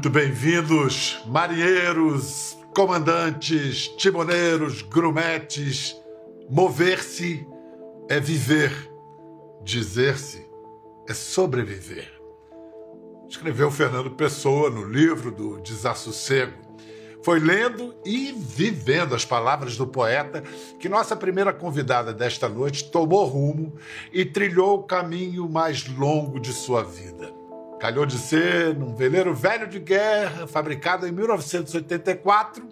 Muito bem-vindos, marinheiros, comandantes, timoneiros, grumetes. Mover-se é viver, dizer-se é sobreviver. Escreveu Fernando Pessoa no livro do Desassossego. Foi lendo e vivendo as palavras do poeta que nossa primeira convidada desta noite tomou rumo e trilhou o caminho mais longo de sua vida. Calhou de ser num veleiro velho de guerra, fabricado em 1984,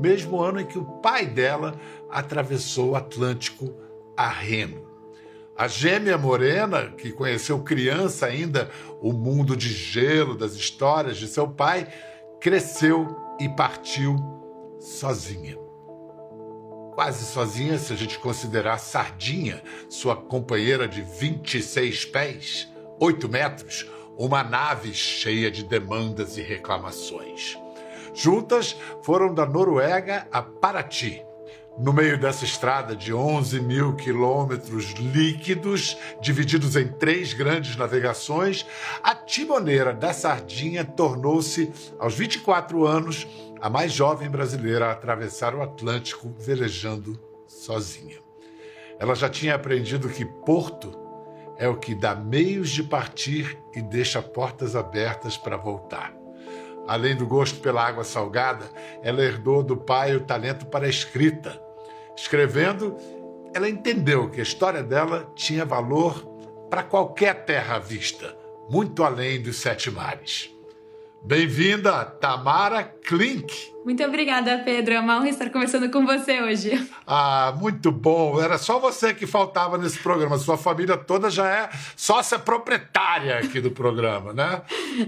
mesmo ano em que o pai dela atravessou o Atlântico a remo. A gêmea morena, que conheceu criança ainda o mundo de gelo das histórias de seu pai, cresceu e partiu sozinha. Quase sozinha, se a gente considerar Sardinha, sua companheira de 26 pés, 8 metros, uma nave cheia de demandas e reclamações. Juntas foram da Noruega a Paraty. No meio dessa estrada de 11 mil quilômetros líquidos, divididos em três grandes navegações, a timoneira da Sardinha tornou-se, aos 24 anos, a mais jovem brasileira a atravessar o Atlântico velejando sozinha. Ela já tinha aprendido que Porto é o que dá meios de partir e deixa portas abertas para voltar. Além do gosto pela água salgada, ela herdou do pai o talento para a escrita. Escrevendo, ela entendeu que a história dela tinha valor para qualquer terra à vista, muito além dos sete mares. Bem-vinda, Tamara Klink. Muito obrigada, Pedro. É uma honra estar conversando com você hoje. Ah, muito bom. Era só você que faltava nesse programa. Sua família toda já é sócia proprietária aqui do programa, né?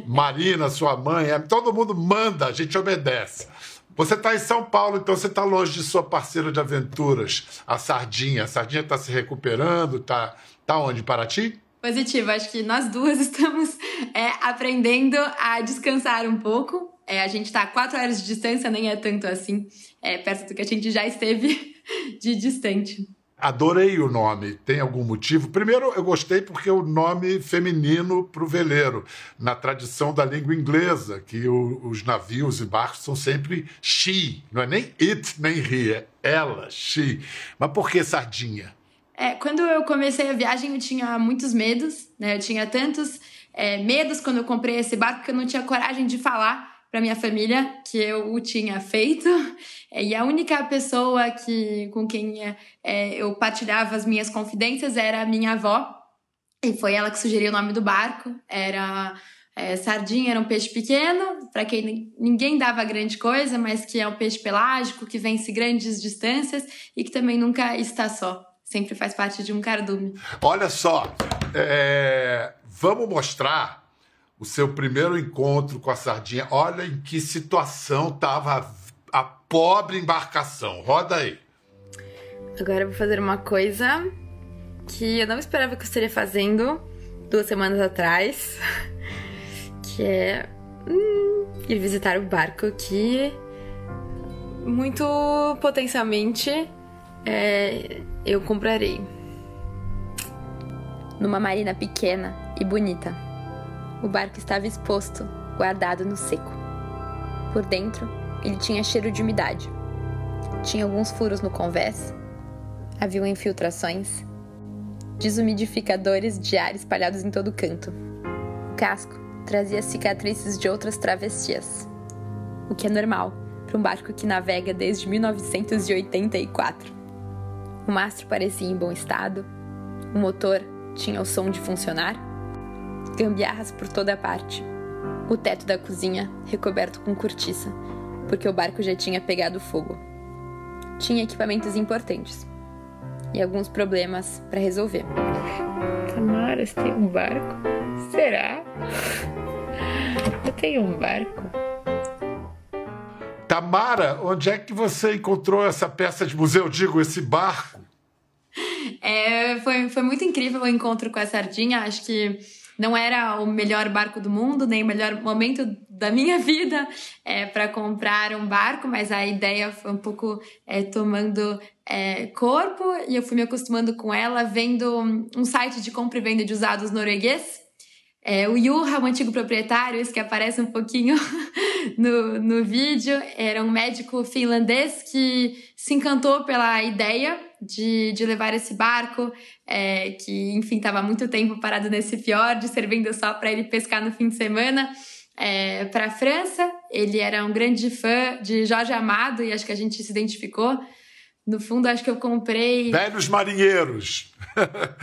Marina, sua mãe, é, todo mundo manda, a gente obedece. Você está em São Paulo, então você está longe de sua parceira de aventuras, a Sardinha. A Sardinha está se recuperando, está tá onde? Paraty? Positivo, acho que nós duas estamos é, aprendendo a descansar um pouco. É, a gente está a quatro horas de distância, nem é tanto assim, é, perto do que a gente já esteve de distante. Adorei o nome. Tem algum motivo? Primeiro, eu gostei porque é o nome feminino para o veleiro, na tradição da língua inglesa, que o, os navios e barcos são sempre she, não é nem it nem he, é ela, she. Mas por que sardinha? É, quando eu comecei a viagem, eu tinha muitos medos, né? Eu tinha tantos é, medos quando eu comprei esse barco que eu não tinha coragem de falar para minha família que eu o tinha feito. É, e a única pessoa que, com quem é, eu partilhava as minhas confidências era a minha avó. E foi ela que sugeriu o nome do barco. Era é, sardinha, era um peixe pequeno, para quem ninguém dava grande coisa, mas que é um peixe pelágico, que vence grandes distâncias e que também nunca está só sempre faz parte de um cardume. Olha só, é... vamos mostrar o seu primeiro encontro com a sardinha. Olha em que situação estava a pobre embarcação. Roda aí. Agora eu vou fazer uma coisa que eu não esperava que eu estaria fazendo duas semanas atrás, que é hum, ir visitar o barco que muito potencialmente é, eu comprarei. Numa marina pequena e bonita. O barco estava exposto, guardado no seco. Por dentro, ele tinha cheiro de umidade. Tinha alguns furos no convés. Havia infiltrações. Desumidificadores de ar espalhados em todo canto. O casco trazia cicatrizes de outras travessias. O que é normal para um barco que navega desde 1984. O mastro parecia em bom estado, o motor tinha o som de funcionar, gambiarras por toda parte. O teto da cozinha recoberto com cortiça, porque o barco já tinha pegado fogo. Tinha equipamentos importantes e alguns problemas para resolver. Tamara, você tem um barco? Será? Eu tenho um barco. Tamara, onde é que você encontrou essa peça de museu? Digo, esse barco? É, foi, foi muito incrível o encontro com a Sardinha. Acho que não era o melhor barco do mundo, nem o melhor momento da minha vida é, para comprar um barco, mas a ideia foi um pouco é, tomando é, corpo e eu fui me acostumando com ela, vendo um site de compra e venda de usados norueguês É, o Juha, o antigo proprietário, esse que aparece um pouquinho no, no vídeo, era um médico finlandês que se encantou pela ideia de, de levar esse barco, é, que, enfim, estava muito tempo parado nesse fiord, servindo só para ele pescar no fim de semana, é, para a França. Ele era um grande fã de Jorge Amado e acho que a gente se identificou. No fundo, acho que eu comprei. Velhos marinheiros.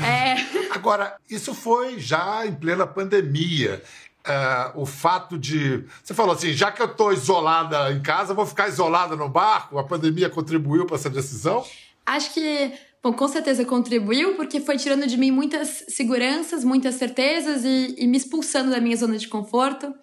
É. Agora, isso foi já em plena pandemia. Uh, o fato de. Você falou assim, já que eu estou isolada em casa, vou ficar isolada no barco? A pandemia contribuiu para essa decisão? Acho que, bom, com certeza contribuiu, porque foi tirando de mim muitas seguranças, muitas certezas e, e me expulsando da minha zona de conforto.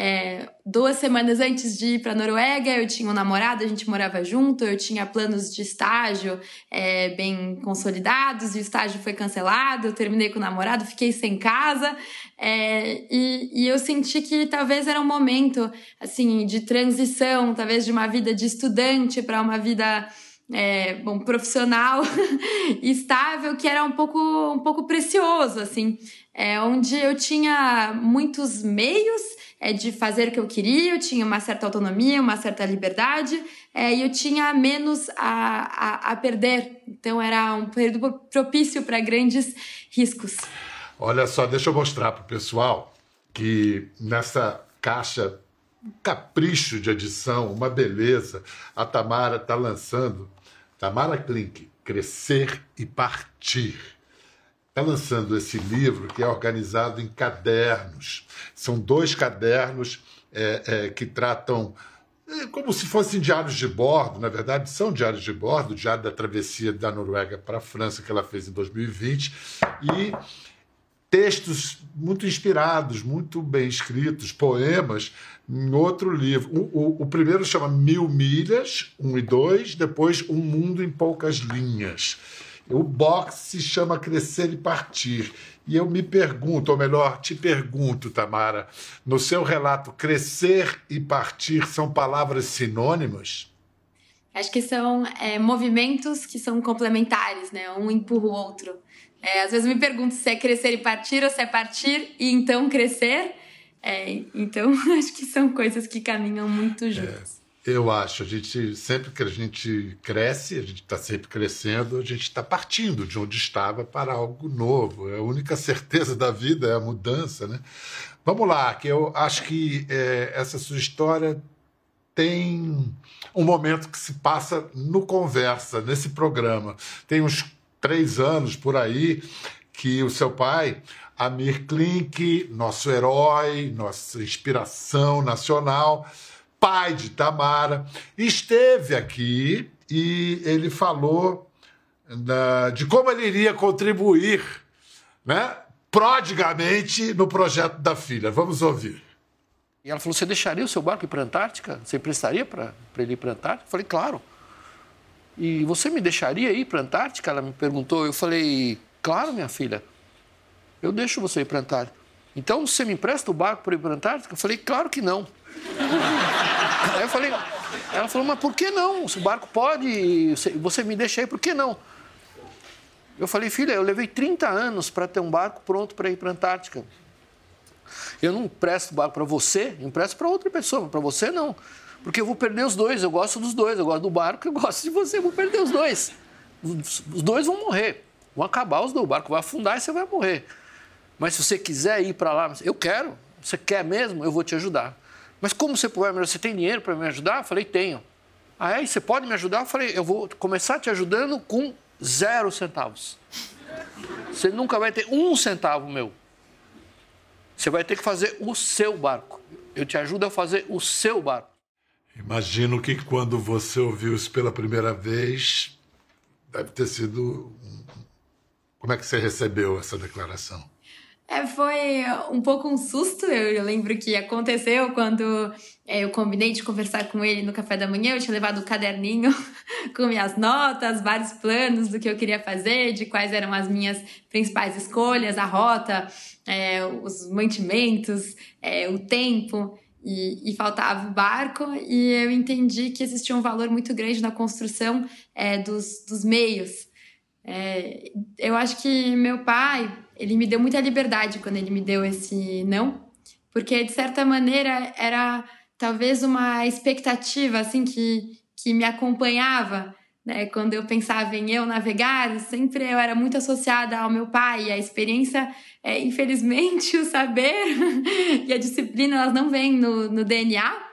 É, duas semanas antes de ir para Noruega, eu tinha um namorado, a gente morava junto, eu tinha planos de estágio é, bem consolidados e o estágio foi cancelado. Eu terminei com o namorado, fiquei sem casa é, e, e, eu senti que talvez era um momento assim de transição, talvez de uma vida de estudante para uma vida é, bom, profissional estável que era um pouco, um pouco precioso, assim, é, onde eu tinha muitos meios é, de fazer o que eu queria, eu tinha uma certa autonomia, uma certa liberdade, é, e eu tinha menos a, a, a perder. Então era um período propício para grandes riscos. Olha só, deixa eu mostrar para o pessoal que nessa caixa um capricho de edição, uma beleza. A Tamara está lançando Tamara Klink, Crescer e Partir. Está lançando esse livro que é organizado em cadernos. São dois cadernos é, é, que tratam é, como se fossem diários de bordo, na verdade são diários de bordo, diário da travessia da Noruega para a França que ela fez em 2020 e textos muito inspirados, muito bem escritos, poemas em outro livro. O, o, o, primeiro chama Mil Milhas, um e dois, depois Um Mundo em Poucas Linhas. O box se chama Crescer e Partir. E eu me pergunto, ou melhor, te pergunto, Tamara, no seu relato, crescer e partir são palavras sinônimas? Acho que são é, movimentos que são complementares, né? Um empurra o outro. É, às vezes me pergunto se é crescer e partir ou se é partir e então crescer. É, então, acho que são coisas que caminham muito é, juntas. É, eu acho. A gente, sempre que a gente cresce, a gente está sempre crescendo, a gente está partindo de onde estava para algo novo. A única certeza da vida é a mudança, né? Vamos lá, que eu acho que é, essa sua história tem um momento que se passa no Conversa, nesse programa. Tem uns três anos por aí que o seu pai Amir Klink, nosso herói, nossa inspiração nacional, pai de Tamara, esteve aqui e ele falou da, de como ele iria contribuir né, prodigamente no projeto da filha. Vamos ouvir. E ela falou: Você deixaria o seu barco ir para a Antártica? Você emprestaria para ele ir para a Antártica? Eu falei: Claro. E você me deixaria ir para a Antártica? Ela me perguntou. Eu falei: Claro, minha filha eu deixo você ir para a Antártica. Então, você me empresta o barco para ir para a Antártica? Eu falei, claro que não. Aí eu falei, ela falou, mas por que não? O barco pode, você me deixa aí, por que não? Eu falei, filha, eu levei 30 anos para ter um barco pronto para ir para a Antártica. Eu não empresto o barco para você, empresto para outra pessoa, para você não. Porque eu vou perder os dois, eu gosto dos dois, eu gosto do barco, eu gosto de você, eu vou perder os dois. Os dois vão morrer, vão acabar os dois, o barco vai afundar e você vai morrer. Mas se você quiser ir para lá, eu quero. Você quer mesmo? Eu vou te ajudar. Mas como você ajudar? Você tem dinheiro para me ajudar? Eu falei, tenho. Aí você pode me ajudar? Eu falei, eu vou começar te ajudando com zero centavos. Você nunca vai ter um centavo meu. Você vai ter que fazer o seu barco. Eu te ajudo a fazer o seu barco. Imagino que quando você ouviu isso pela primeira vez, deve ter sido. Como é que você recebeu essa declaração? É, foi um pouco um susto. Eu, lembro que aconteceu quando é, eu combinei de conversar com ele no café da manhã. Eu tinha levado um caderninho com minhas notas, vários planos do que eu queria fazer, de quais eram as minhas principais escolhas, a rota, é, os mantimentos, é, o tempo. E, e, faltava o barco, e eu entendi que existia um valor muito grande na construção é, dos, dos meios. É, eu acho que meu pai, ele me deu muita liberdade quando ele me deu esse não, porque de certa maneira era talvez uma expectativa assim que, que me acompanhava né? Quando eu pensava em eu navegar, sempre eu era muito associada ao meu pai. A experiência, é, infelizmente, o saber e a disciplina, elas não vêm no, no DNA,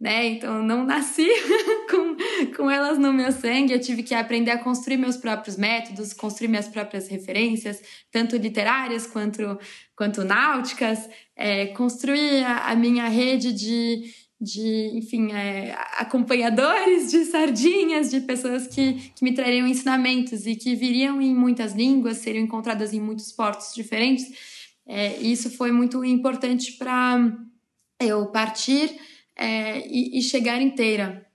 né? Então, eu não nasci com, com elas no meu sangue. Eu tive que aprender a construir meus próprios métodos, construir minhas próprias referências, tanto literárias quanto, quanto náuticas, é, construir a, a minha rede de de, enfim, é, acompanhadores de sardinhas, de pessoas que, que me trariam ensinamentos e que viriam em muitas línguas, seriam encontradas em muitos portos diferentes. É, isso foi muito importante para eu partir é, e, e, chegar inteira.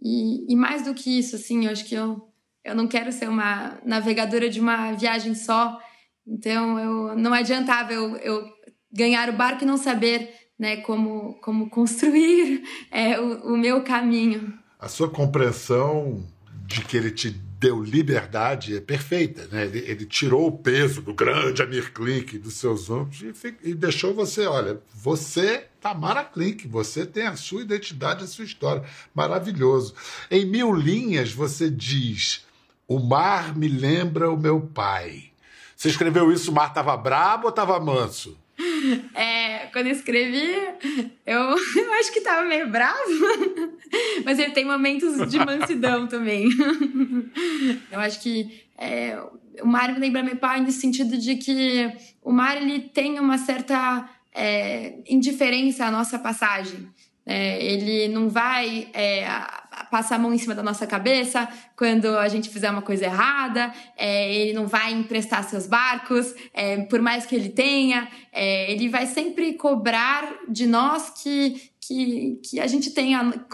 E, e, mais do que isso, assim, eu acho que eu, eu não quero ser uma navegadora de uma viagem só. Então, eu, não adiantava eu, eu ganhar o barco e não saber né, como, como construir é, o, o meu caminho. A sua compreensão de que ele te deu liberdade é perfeita, né? Ele, ele, tirou o peso do grande Amir Klink dos seus ombros e, e, deixou você, olha, você, Tamara Klink, você tem a sua identidade, a sua história. Maravilhoso. Em mil linhas, você diz: o mar me lembra o meu pai. Você escreveu isso, o mar estava brabo ou estava manso? É, quando eu escrevi, eu, eu acho que tava meio bravo, mas ele tem momentos de mansidão também. Eu acho que é, o mar me lembra meu pai no sentido de que o mar ele tem uma certa é, indiferença à nossa passagem. É, ele não vai é, passar a mão em cima da nossa cabeça quando a gente fizer uma coisa errada, é, ele não vai emprestar seus barcos, é, por mais que ele tenha, é, ele vai sempre cobrar de nós que, que, que a gente tenha,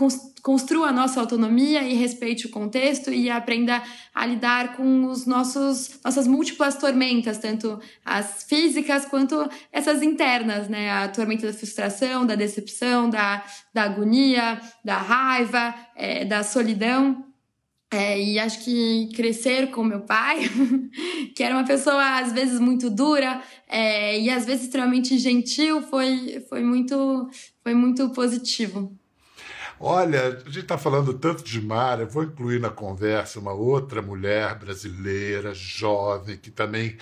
construa a nossa autonomia e respeite o contexto e aprenda a lidar com os nossos nossas múltiplas tormentas, tanto as físicas quanto essas internas, né? A tormenta da frustração, da decepção, da, da agonia, da raiva, é, da solidão. É, e acho que crescer com meu pai, que era uma pessoa às vezes muito dura é, e às vezes extremamente gentil, foi, foi, muito, foi muito positivo. Olha, a gente está falando tanto de mar, eu vou incluir na conversa uma outra mulher brasileira, jovem, que também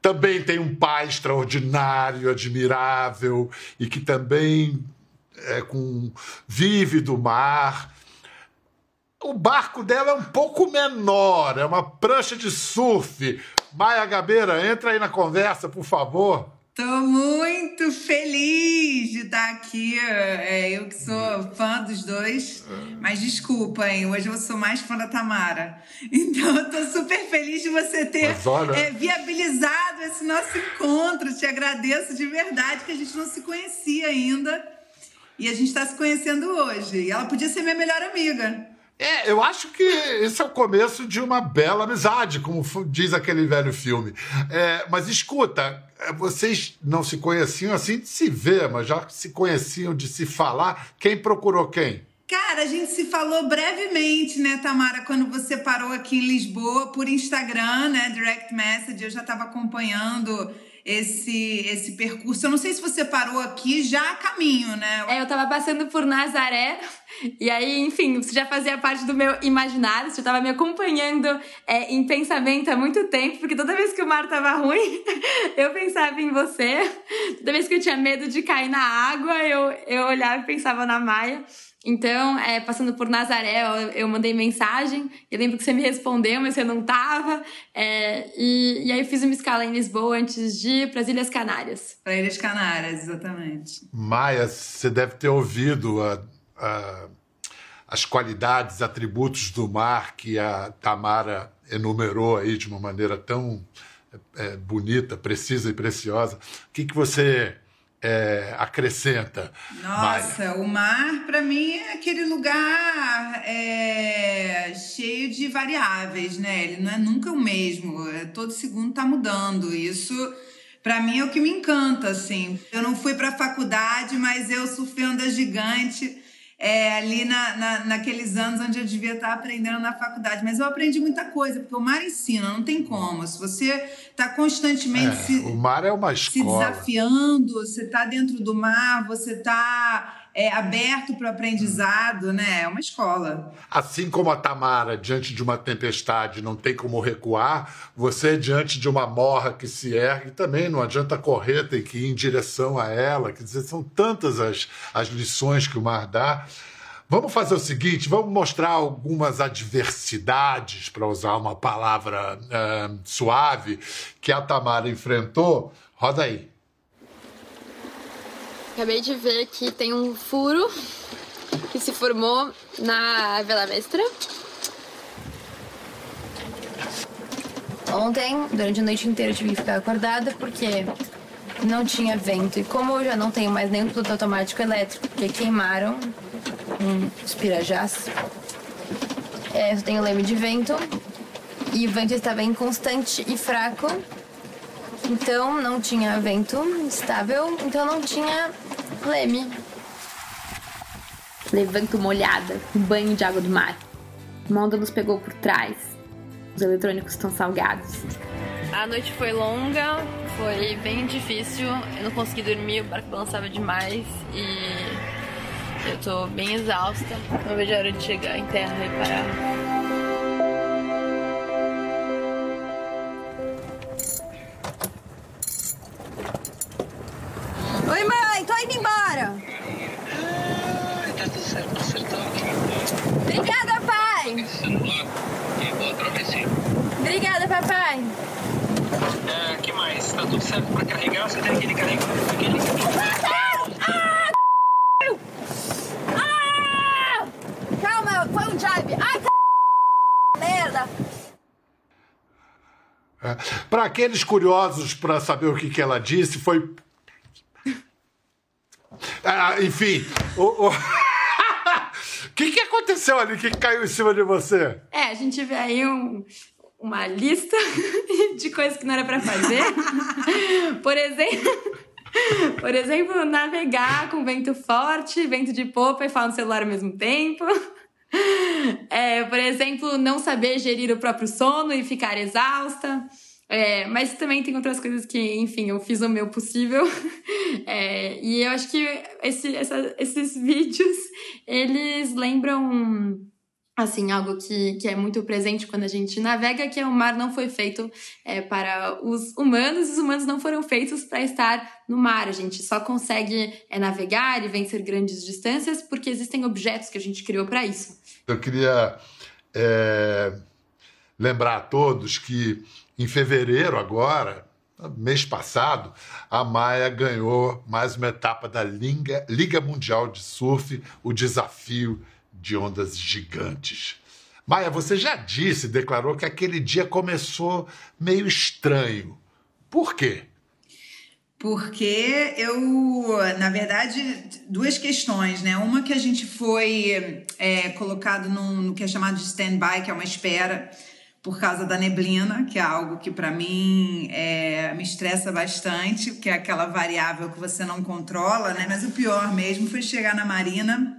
também tem um pai extraordinário, admirável e que também é, com, vive do mar o barco dela é um pouco menor, é uma prancha de surf. Maia Gabeira, entra aí na conversa, por favor. Tô muito feliz de estar aqui. É, eu que sou fã dos dois, mas desculpa, hein? Hoje eu sou mais fã da Tamara. Então eu tô super feliz de você ter é, viabilizado esse nosso encontro. Te agradeço de verdade que a gente não se conhecia ainda e a gente está se conhecendo hoje. E ela podia ser minha melhor amiga. É, eu acho que esse é o começo de uma bela amizade, como diz aquele velho filme. É, mas escuta, é, vocês não se conheciam assim de se ver, mas já se conheciam de se falar. Quem procurou quem? Cara, a gente se falou brevemente, né, Tamara, quando você parou aqui em Lisboa por Instagram, né, direct message, eu já estava acompanhando esse esse percurso. Eu não sei se você parou aqui já a caminho, né? É, eu tava passando por Nazaré e aí, enfim, você já fazia parte do meu imaginário, você tava me acompanhando é, em pensamento há muito tempo, porque toda vez que o mar tava ruim, eu pensava em você. Toda vez que eu tinha medo de cair na água, eu, eu olhava e pensava na Maia. Então, é, passando por Nazaré, eu, eu, mandei mensagem. Eu lembro que você me respondeu, mas você não estava. É, e, e, aí, eu fiz uma escala em Lisboa antes de ir para as Ilhas Canárias. Para Ilhas Canárias, exatamente. Maia, você deve ter ouvido a, a, as qualidades, atributos do mar que a Tamara enumerou aí de uma maneira tão é, bonita, precisa e preciosa. O que, que você é, acrescenta? Nossa, Maia? o mar para mim é aquele lugar é, cheio de variáveis, né? Ele não é nunca o mesmo. É, todo segundo tá mudando. Isso para mim é o que me encanta, assim. Eu não fui para faculdade, mas eu surfei onda gigante. É, ali na, na, naqueles anos onde eu devia estar aprendendo na faculdade. Mas eu aprendi muita coisa, porque o mar ensina, não tem como. Se você está constantemente É, se, o mar é uma se escola. desafiando, você está dentro do mar, você está é, aberto para o aprendizado, né? É uma escola. Assim como a Tamara, diante de uma tempestade, não tem como recuar, você, diante de uma morra que se ergue, também não adianta correr, tem que ir em direção a ela. Quer dizer, são tantas as, as lições que o mar dá. Vamos fazer o seguinte: vamos mostrar algumas adversidades, para usar uma palavra ah, suave, que a Tamara enfrentou. Roda aí. Acabei de ver que tem um furo que se formou na Vela Mestra. Ontem, durante a noite inteira, eu tive que ficar acordada porque não tinha vento. E como eu já não tenho mais nenhum piloto automático elétrico, porque queimaram os pirajás, é, eu tenho leme de vento e o vento estava inconstante e fraco. Então não tinha vento estável, então não tinha leme. Levanto molhada, um banho de água do mar. Uma nos pegou por trás. Os eletrônicos estão salgados. A noite foi longa, foi bem difícil. Eu não consegui dormir, o barco balançava demais e eu tô bem exausta. Não vejo a hora de chegar em terra e parar. Aqueles curiosos para saber o que, que ela disse, foi. Ah, enfim, o. o... Que, que aconteceu ali? O que, caiu em cima de você? É, a gente vê aí um- uma lista de coisas que não era pra fazer. Por exemplo, por exemplo, navegar com vento forte, vento de popa e falar no celular ao mesmo tempo. É, por exemplo, não saber gerir o próprio sono e ficar exausta. É, mas também tem outras coisas que, enfim, eu fiz o meu possível. É, e eu acho que esse- essa- esses vídeos, eles lembram assim, algo que, que é muito presente quando a gente navega, que é o mar não foi feito é, para os humanos, os humanos não foram feitos para estar no mar. A gente só consegue é, navegar e vencer grandes distâncias porque existem objetos que a gente criou para isso. Eu queria é, lembrar a todos que em fevereiro agora, mês passado, a Maia ganhou mais uma etapa da Liga, Liga Mundial de Surf, o desafio de ondas gigantes. Maia, você já disse, declarou que aquele dia começou meio estranho. Por quê? Porque eu, na verdade, duas questões, né? Uma que a gente foi é, colocado num, no que é chamado de stand-by, que é uma espera, por causa da neblina, que é algo que para mim é, me estressa bastante, que é aquela variável que você não controla, né? Mas o pior mesmo foi chegar na marina,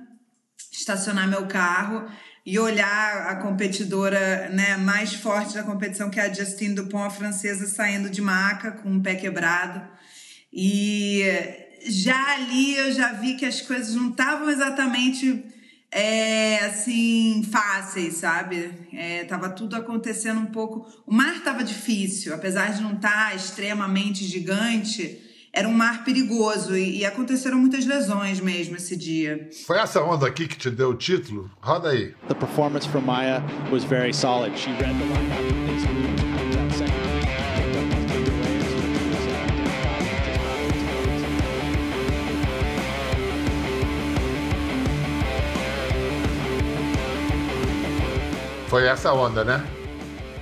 estacionar meu carro e olhar a competidora né, mais forte da competição, que é a Justine Dupont, a francesa, saindo de maca com o pé quebrado. E já ali eu já vi que as coisas não estavam exatamente é, assim fáceis, sabe? É, tava tudo acontecendo um pouco. O mar estava difícil, apesar de não estar extremamente gigante, era um mar perigoso e, e aconteceram muitas lesões mesmo esse dia. Foi essa onda aqui que te deu o título? Roda aí. The performance from Maya was very solid. She read the line. Foi essa onda, né?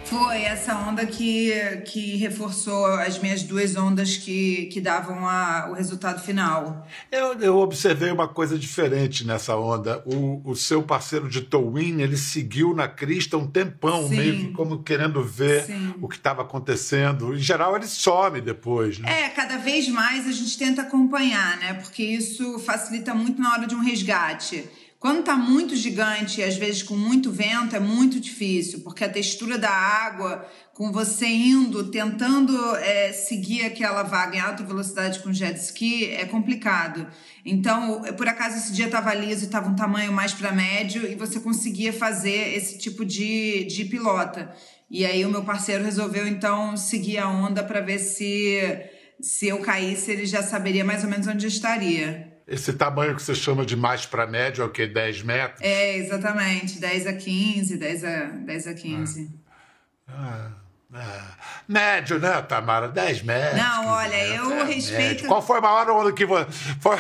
Foi essa onda que, que reforçou as minhas duas ondas que, que davam a, o resultado final. Eu, eu observei uma coisa diferente nessa onda. O, o seu parceiro de towing, ele seguiu na crista um tempão, Sim. meio que como querendo ver Sim. o que estava acontecendo. Em geral, ele some depois, né? É, cada vez mais a gente tenta acompanhar, né? Porque isso facilita muito na hora de um resgate. Quando tá muito gigante e às vezes com muito vento, é muito difícil, porque a textura da água, com você indo, tentando é, seguir aquela vaga em alta velocidade com jet ski, é complicado. Então, por acaso esse dia estava liso e estava um tamanho mais para médio e você conseguia fazer esse tipo de, de pilota. E aí o meu parceiro resolveu então seguir a onda para ver se se eu caísse ele já saberia mais ou menos onde estaria. Esse tamanho que você chama de mais para médio é o quê? 10 metros? É, exatamente. 10 a 15, 10 a, 10 a 15. Ah. Ah, médio, né, Tamara? 10 metros. Não, olha, eu respeito. Médio. Qual foi a maior onda que você. Foi...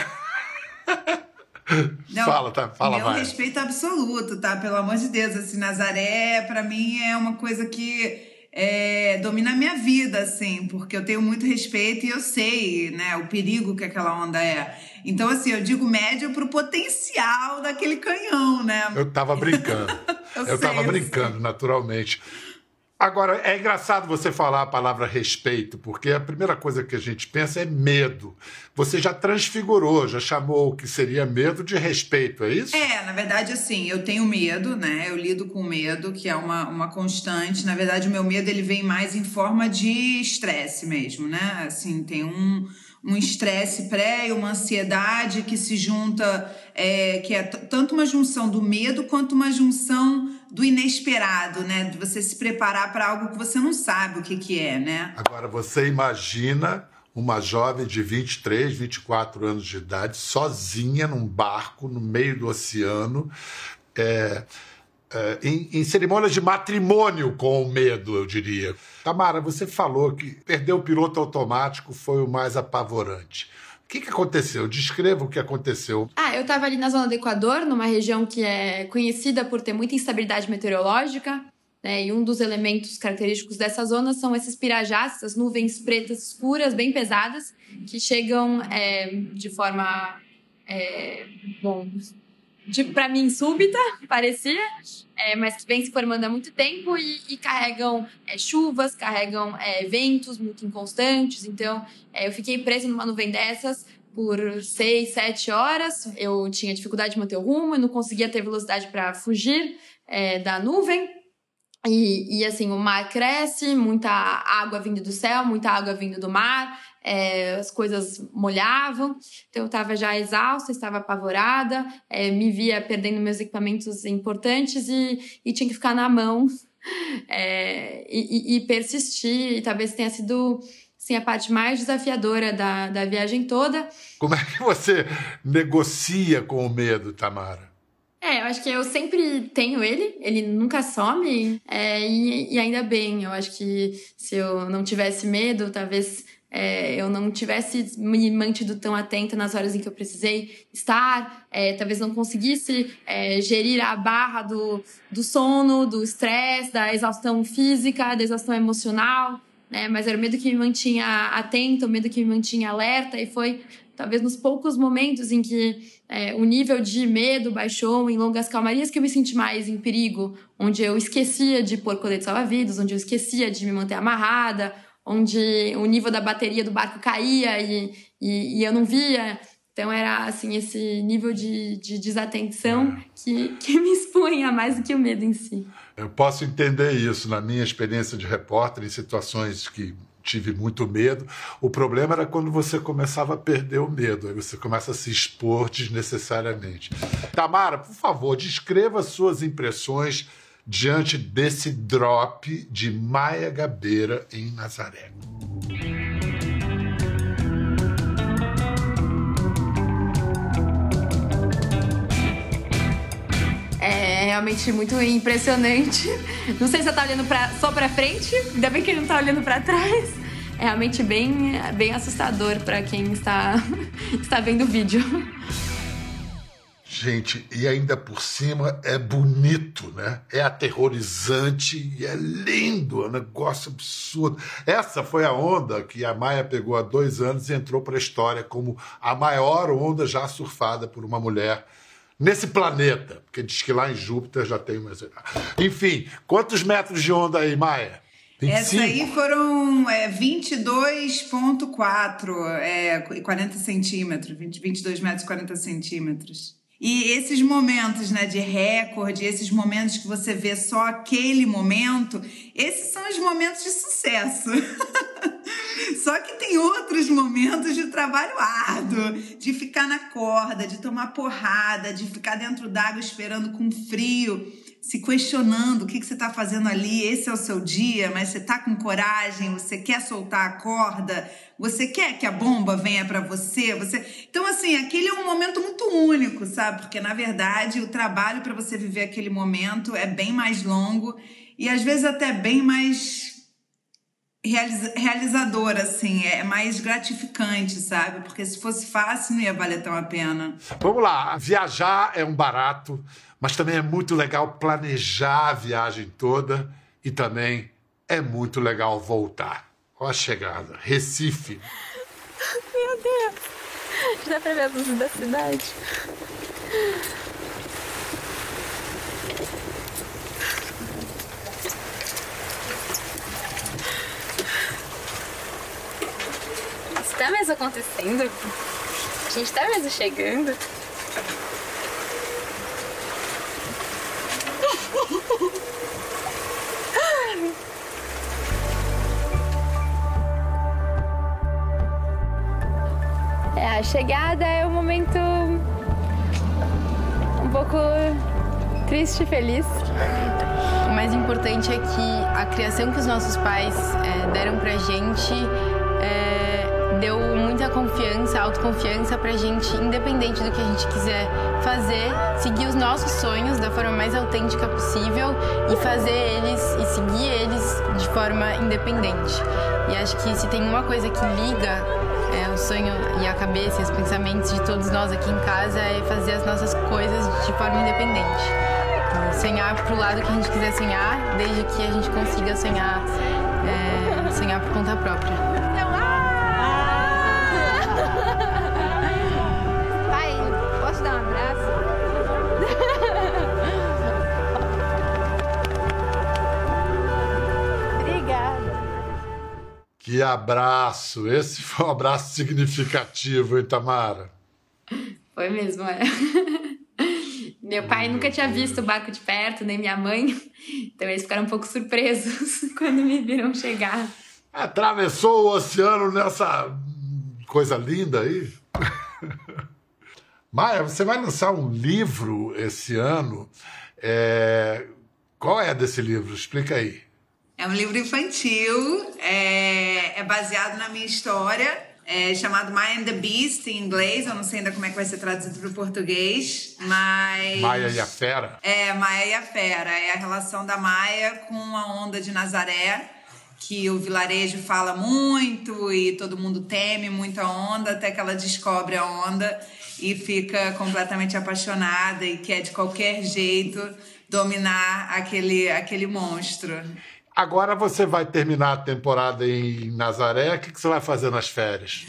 Não, fala, tá? Fala meu mais. respeito absoluto, tá? Pelo amor de Deus, assim, Nazaré, para mim é uma coisa que é, domina a minha vida, assim, porque eu tenho muito respeito e eu sei, né, o perigo que aquela onda é. Então, assim, eu digo médio pro potencial daquele canhão, né? Eu tava brincando. eu, eu tava brincando, naturalmente. Agora, é engraçado você falar a palavra respeito, porque a primeira coisa que a gente pensa é medo. Você já transfigurou, já chamou o que seria medo de respeito, é isso? É, na verdade, assim, eu tenho medo, né? Eu lido com medo, que é uma, uma constante. Na verdade, o meu medo ele vem mais em forma de estresse mesmo, né? Assim, tem um um estresse pré uma ansiedade que se junta, é, que é tanto uma junção do medo quanto uma junção do inesperado, né? De você se preparar para algo que você não sabe o que, que é, né? Agora, você imagina uma jovem de 23, 24 anos de idade, sozinha num barco no meio do oceano, é, é, em, em de matrimônio com o medo, eu diria. Tamara, você falou que perder o piloto automático foi o mais apavorante. O que, que aconteceu? Descreva o que aconteceu. Ah, eu estava ali na zona do Equador, numa região que é conhecida por ter muita instabilidade meteorológica. Né? E um dos elementos característicos dessa zona são esses pirajás, essas nuvens pretas escuras, bem pesadas, que chegam é, de forma. É, bom, para mim súbita, parecia, é, mas que vem se formando há muito tempo e, e carregam é, chuvas, carregam é, ventos muito inconstantes. Então, é, eu fiquei presa numa nuvem dessas por seis, sete horas. Eu tinha dificuldade de manter o rumo, eu não conseguia ter velocidade para fugir é, da nuvem. E, e, assim, o mar cresce, muita água vindo do céu, muita água vindo do mar, é, as coisas molhavam, então eu estava já exausta, estava apavorada, é, me via perdendo meus equipamentos importantes e, e tinha que ficar na mão é, e, e, persistir, e talvez tenha sido sim, a parte mais desafiadora da, da viagem toda. Como é que você negocia com o medo, Tamara? É, eu acho que eu sempre tenho ele, ele nunca some, é, e, e, ainda bem. Eu acho que se eu não tivesse medo, talvez é, eu não tivesse me mantido tão atenta nas horas em que eu precisei estar, é, talvez não conseguisse é, gerir a barra do, do sono, do estresse, da exaustão física, da exaustão emocional, né? Mas era o medo que me mantinha atenta, o medo que me mantinha alerta, e foi talvez nos poucos momentos em que é, o nível de medo baixou, em longas calmarias, que eu me senti mais em perigo, onde eu esquecia de pôr colete salva-vidas, onde eu esquecia de me manter amarrada, onde o nível da bateria do barco caía e, e, e eu não via. Então era assim esse nível de, de desatenção é. que, que me expunha mais do que o medo em si. Eu posso entender isso na minha experiência de repórter em situações que tive muito medo. O problema era quando você começava a perder o medo, aí você começa a se expor desnecessariamente. Tamara, por favor, descreva suas impressões diante desse drop de Maia Gabeira em Nazaré. É realmente muito impressionante. Não sei se você tá olhando pra, só para frente, ainda bem que ele não tá olhando para trás. É realmente bem, bem assustador para quem está, está vendo o vídeo. Gente, e ainda por cima é bonito, né? É aterrorizante e é lindo, é um negócio absurdo. Essa foi a onda que a Maia pegou há dois anos e entrou para a história como a maior onda já surfada por uma mulher nesse planeta. Porque diz que lá em Júpiter já tem mais. Enfim, quantos metros de onda aí, Maia? 25? Essa aí foram é, 22,4, é, 40 centímetros, 20, 22 metros e 40 centímetros. E esses momentos né, de recorde, esses momentos que você vê só aquele momento, esses são os momentos de sucesso. só que tem outros momentos de trabalho árduo, de ficar na corda, de tomar porrada, de ficar dentro d'água esperando com frio se questionando o que, que você está fazendo ali, esse é o seu dia, mas você está com coragem, você quer soltar a corda, você quer que a bomba venha para você, você. Então assim, aquele é um momento muito único, sabe? Porque na verdade o trabalho para você viver aquele momento é bem mais longo e às vezes até bem mais realizador, assim, é mais gratificante, sabe? Porque se fosse fácil, não ia valer tão a pena. Vamos lá, viajar é um barato, mas também é muito legal planejar a viagem toda e também é muito legal voltar. Olha a chegada, Recife. Meu Deus, já dá pra ver as luzes da cidade. Está mesmo acontecendo? A gente está mesmo chegando? É, a chegada é um momento um pouco triste e feliz. O mais importante é que a criação que os nossos pais é, deram pra gente deu muita confiança, autoconfiança pra gente, independente do que a gente quiser fazer, seguir os nossos sonhos da forma mais autêntica possível e fazer eles e seguir eles de forma independente. E acho que se tem uma coisa que liga é, o sonho e a cabeça e os pensamentos de todos nós aqui em casa é fazer as nossas coisas de forma independente. Sonhar pro lado que a gente quiser sonhar, desde que a gente consiga sonhar, é, sonhar por conta própria. Que abraço! Esse foi um abraço significativo, hein, Tamara? Foi mesmo, é. Meu pai nunca tinha visto o barco de perto, nem minha mãe. Então eles ficaram um pouco surpresos quando me viram chegar. Atravessou o oceano nessa coisa linda aí. Maia, você vai lançar um livro esse ano. É... Qual é desse livro? Explica aí. É um livro infantil, é, é baseado na minha história, é chamado My and the Beast em inglês. Eu não sei ainda como é que vai ser traduzido para o português, mas. Maia e a Fera? É, Maia e a Fera. É a relação da Maia com a onda de Nazaré, que o vilarejo fala muito e todo mundo teme muito a onda, até que ela descobre a onda e fica completamente apaixonada e quer de qualquer jeito dominar aquele, aquele monstro. Agora você vai terminar a temporada em Nazaré. O que que você vai fazer nas férias?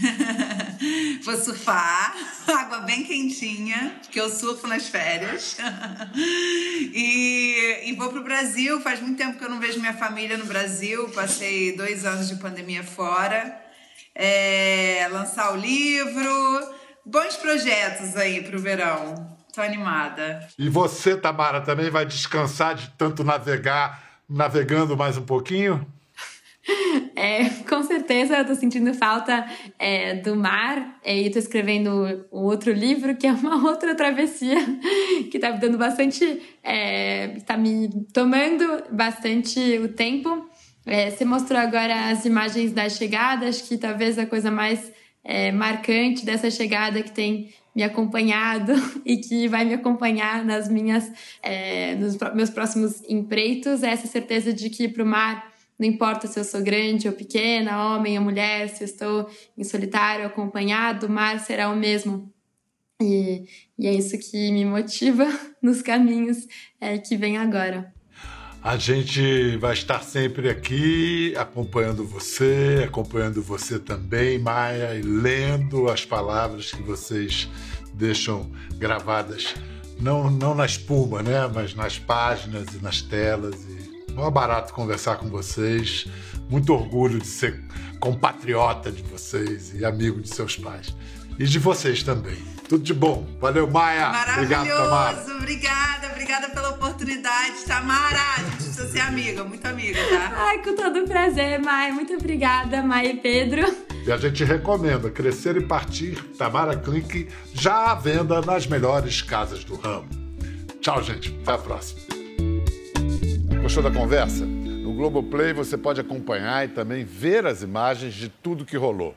Vou surfar, água bem quentinha, porque eu surfo nas férias. e, e vou pro Brasil. Faz muito tempo que eu não vejo minha família no Brasil. Passei dois anos de pandemia fora. É, lançar o livro. Bons projetos aí pro verão. Tô animada. E você, Tamara, também vai descansar de tanto navegar, navegando mais um pouquinho? É, com certeza eu tô sentindo falta é, do mar é, e tô escrevendo um outro livro que é uma outra travessia que tá me dando bastante. É, tá me tomando bastante o tempo. É, você mostrou agora as imagens da chegada, acho que talvez a coisa mais é, marcante dessa chegada que tem me acompanhado e que vai me acompanhar nas minhas, é, nos meus próximos empreitos é essa certeza de que para o mar não importa se eu sou grande ou pequena, homem ou mulher, se eu estou em solitário ou acompanhado, o mar será o mesmo. E, e é isso que me motiva nos caminhos é, que vem agora. A gente vai estar sempre aqui acompanhando você, acompanhando você também, Maia, e lendo as palavras que vocês deixam gravadas, não, não na espuma, né? mas nas páginas e nas telas. E é barato conversar com vocês. Muito orgulho de ser compatriota de vocês e amigo de seus pais. e de vocês também. Tudo de bom. Valeu, Maia. Obrigado. Maravilhoso, obrigada, obrigada pela oportunidade. Tamara, a gente precisa ser amiga, muito amiga, tá? Ai, com todo prazer, Maia. Muito obrigada, Maia e Pedro. E a gente recomenda Crescer e Partir, Tamara Klink, já à venda nas melhores casas do ramo. Tchau, gente. Até a próxima. Gostou da conversa? No Globoplay você pode acompanhar e também ver as imagens de tudo que rolou.